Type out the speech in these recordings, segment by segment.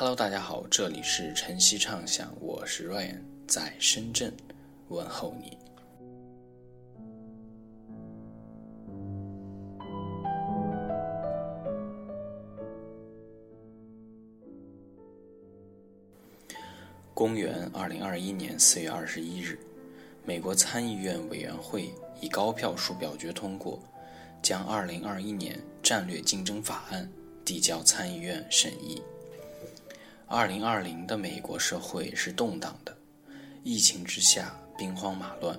Hello，大家好，这里是晨曦畅想，我是 Ryan，在深圳问候你。公元二零二一年四月二十一日，美国参议院委员会以高票数表决通过，将二零二一年战略竞争法案递交参议院审议。二零二零的美国社会是动荡的，疫情之下兵荒马乱，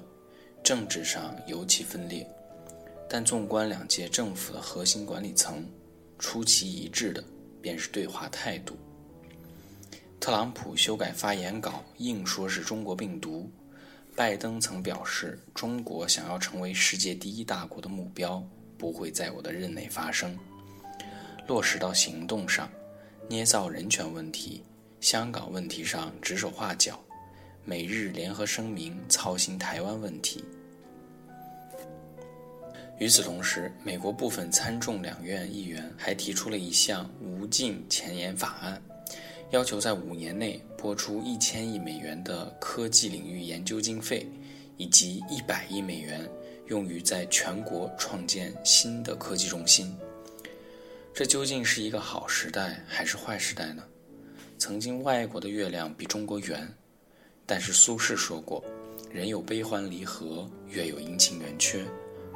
政治上尤其分裂。但纵观两届政府的核心管理层，出奇一致的便是对华态度。特朗普修改发言稿，硬说是中国病毒；拜登曾表示，中国想要成为世界第一大国的目标不会在我的任内发生。落实到行动上，捏造人权问题、香港问题上指手画脚，美日联合声明操心台湾问题。与此同时，美国部分参众两院议员还提出了一项无尽前沿法案。要求在五年内拨出一千亿美元的科技领域研究经费，以及一百亿美元用于在全国创建新的科技中心。这究竟是一个好时代还是坏时代呢？曾经外国的月亮比中国圆，但是苏轼说过：“人有悲欢离合，月有阴晴圆缺。”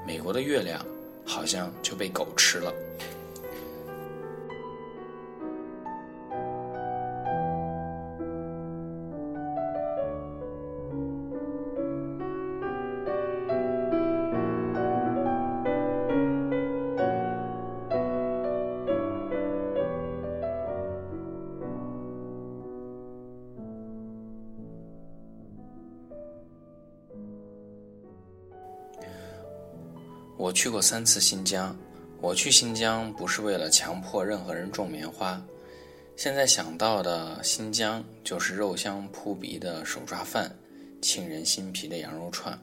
美国的月亮好像就被狗吃了。去过三次新疆，我去新疆不是为了强迫任何人种棉花。现在想到的新疆就是肉香扑鼻的手抓饭，沁人心脾的羊肉串。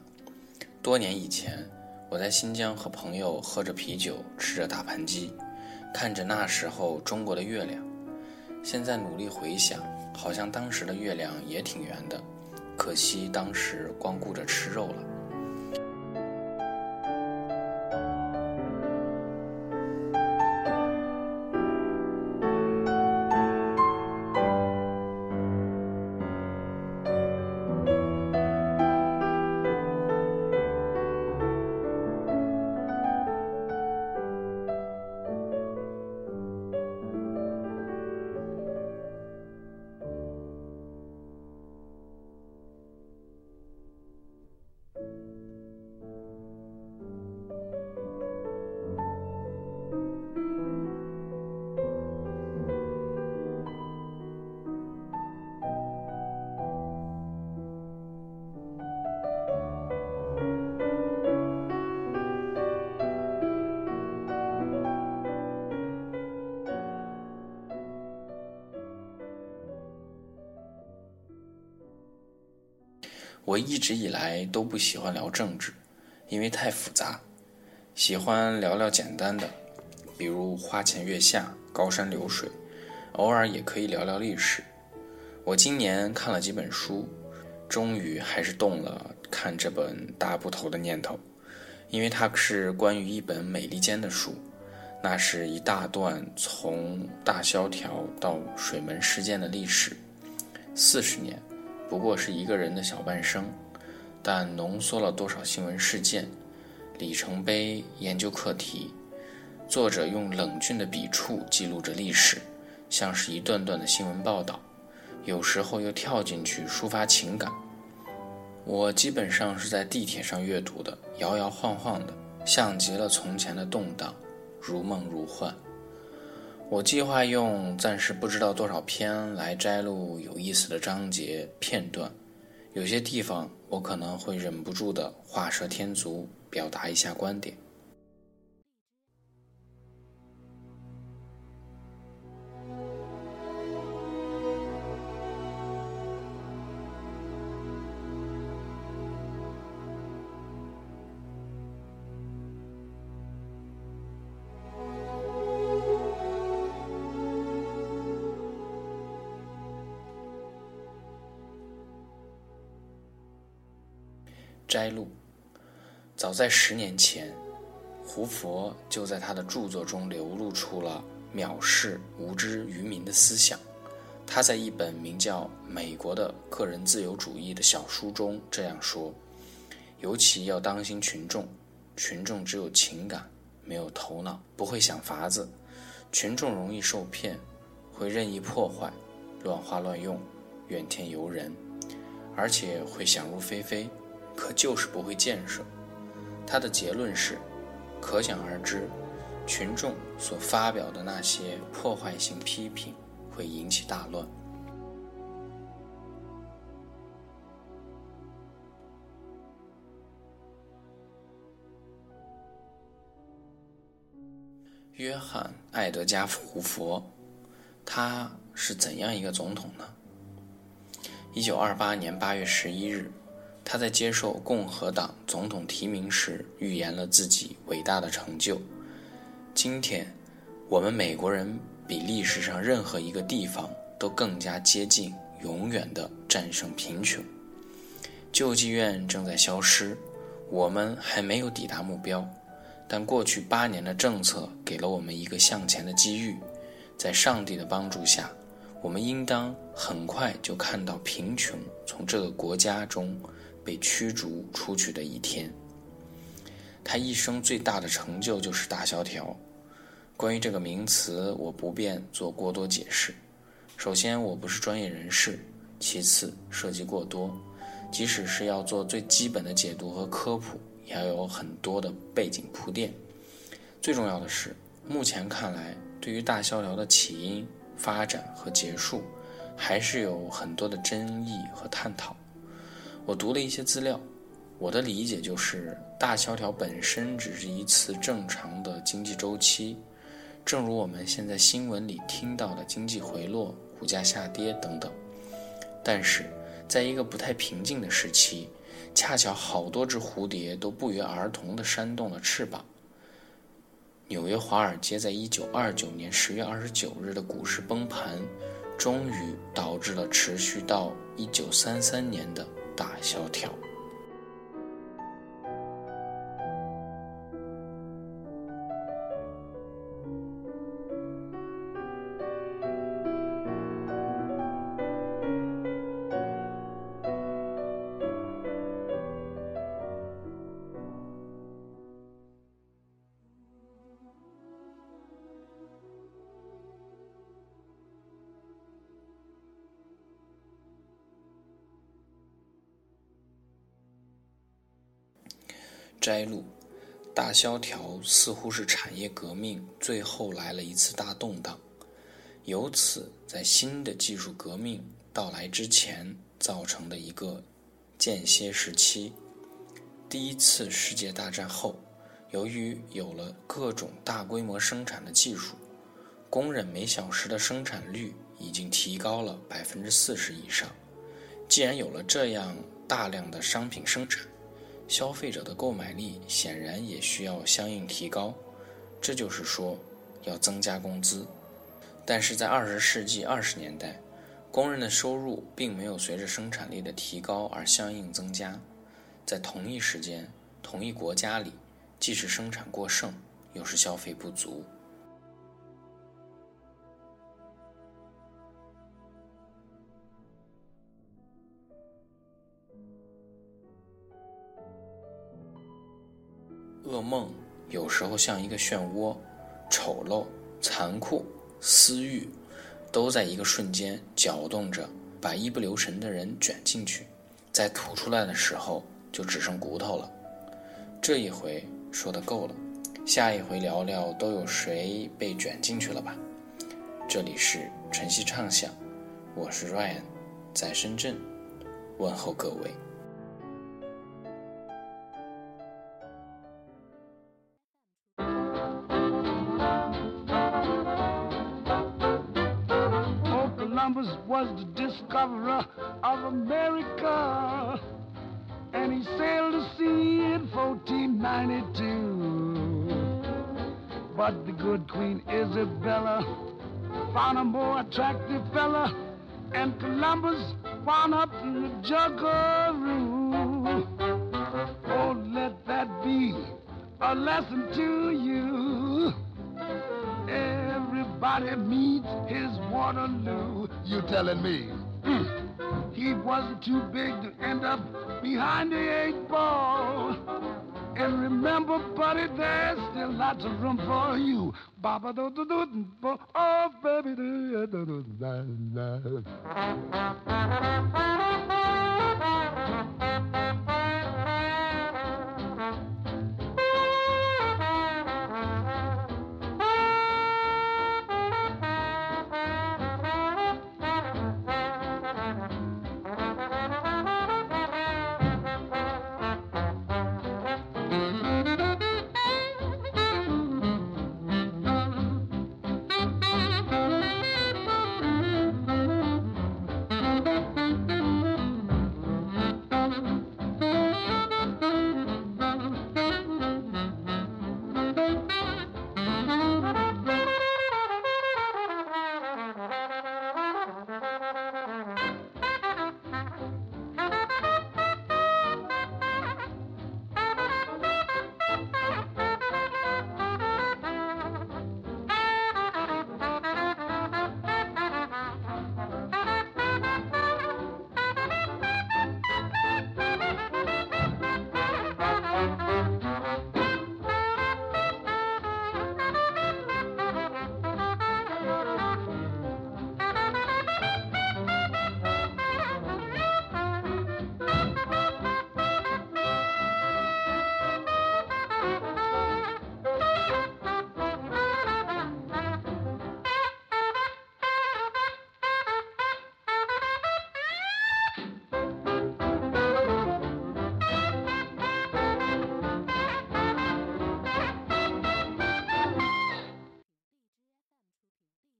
多年以前，我在新疆和朋友喝着啤酒，吃着大盘鸡，看着那时候中国的月亮。现在努力回想，好像当时的月亮也挺圆的，可惜当时光顾着吃肉了。我一直以来都不喜欢聊政治，因为太复杂，喜欢聊聊简单的，比如花前月下、高山流水，偶尔也可以聊聊历史。我今年看了几本书，终于还是动了看这本大部头的念头，因为它是关于一本美利坚的书，那是一大段从大萧条到水门事件的历史，四十年。不过是一个人的小半生，但浓缩了多少新闻事件、里程碑、研究课题。作者用冷峻的笔触记录着历史，像是一段段的新闻报道，有时候又跳进去抒发情感。我基本上是在地铁上阅读的，摇摇晃晃的，像极了从前的动荡，如梦如幻。我计划用暂时不知道多少篇来摘录有意思的章节片段，有些地方我可能会忍不住的画蛇添足，表达一下观点。摘录。早在十年前，胡佛就在他的著作中流露出了藐视无知愚民的思想。他在一本名叫《美国的个人自由主义》的小书中这样说：“尤其要当心群众，群众只有情感，没有头脑，不会想法子。群众容易受骗，会任意破坏，乱花乱用，怨天尤人，而且会想入非非，可就是不会建设。”他的结论是：可想而知，群众所发表的那些破坏性批评会引起大乱。约翰·艾德加·胡佛，他是怎样一个总统呢？一九二八年八月十一日。他在接受共和党总统提名时预言了自己伟大的成就。今天，我们美国人比历史上任何一个地方都更加接近永远的战胜贫穷。救济院正在消失，我们还没有抵达目标，但过去八年的政策给了我们一个向前的机遇。在上帝的帮助下，我们应当很快就看到贫穷从这个国家中。被驱逐出去的一天。他一生最大的成就就是大萧条。关于这个名词，我不便做过多解释。首先，我不是专业人士；其次，涉及过多，即使是要做最基本的解读和科普，也要有很多的背景铺垫。最重要的是，目前看来，对于大萧条的起因、发展和结束，还是有很多的争议和探讨。我读了一些资料，我的理解就是，大萧条本身只是一次正常的经济周期，正如我们现在新闻里听到的经济回落、股价下跌等等。但是，在一个不太平静的时期，恰巧好多只蝴蝶都不约而同地扇动了翅膀。纽约华尔街在一九二九年十月二十九日的股市崩盘，终于导致了持续到一九三三年的。大萧条。摘录：大萧条似乎是产业革命最后来了一次大动荡，由此在新的技术革命到来之前造成的一个间歇时期。第一次世界大战后，由于有了各种大规模生产的技术，工人每小时的生产率已经提高了百分之四十以上。既然有了这样大量的商品生产，消费者的购买力显然也需要相应提高，这就是说，要增加工资。但是在二十世纪二十年代，工人的收入并没有随着生产力的提高而相应增加。在同一时间、同一国家里，既是生产过剩，又是消费不足。噩梦有时候像一个漩涡，丑陋、残酷、私欲，都在一个瞬间搅动着，把一不留神的人卷进去，在吐出来的时候就只剩骨头了。这一回说的够了，下一回聊聊都有谁被卷进去了吧。这里是晨曦畅想，我是 Ryan，在深圳问候各位。Of America. And he sailed the sea in 1492. But the good Queen Isabella found a more attractive fella, and Columbus wound up in the juggeroo. that be a lesson to you? Everybody meets his Waterloo. You telling me? Mm. He wasn't too big to end up behind the eight ball. And remember, buddy, there's still lots of room for you. Baba do do do do, oh baby do do do do.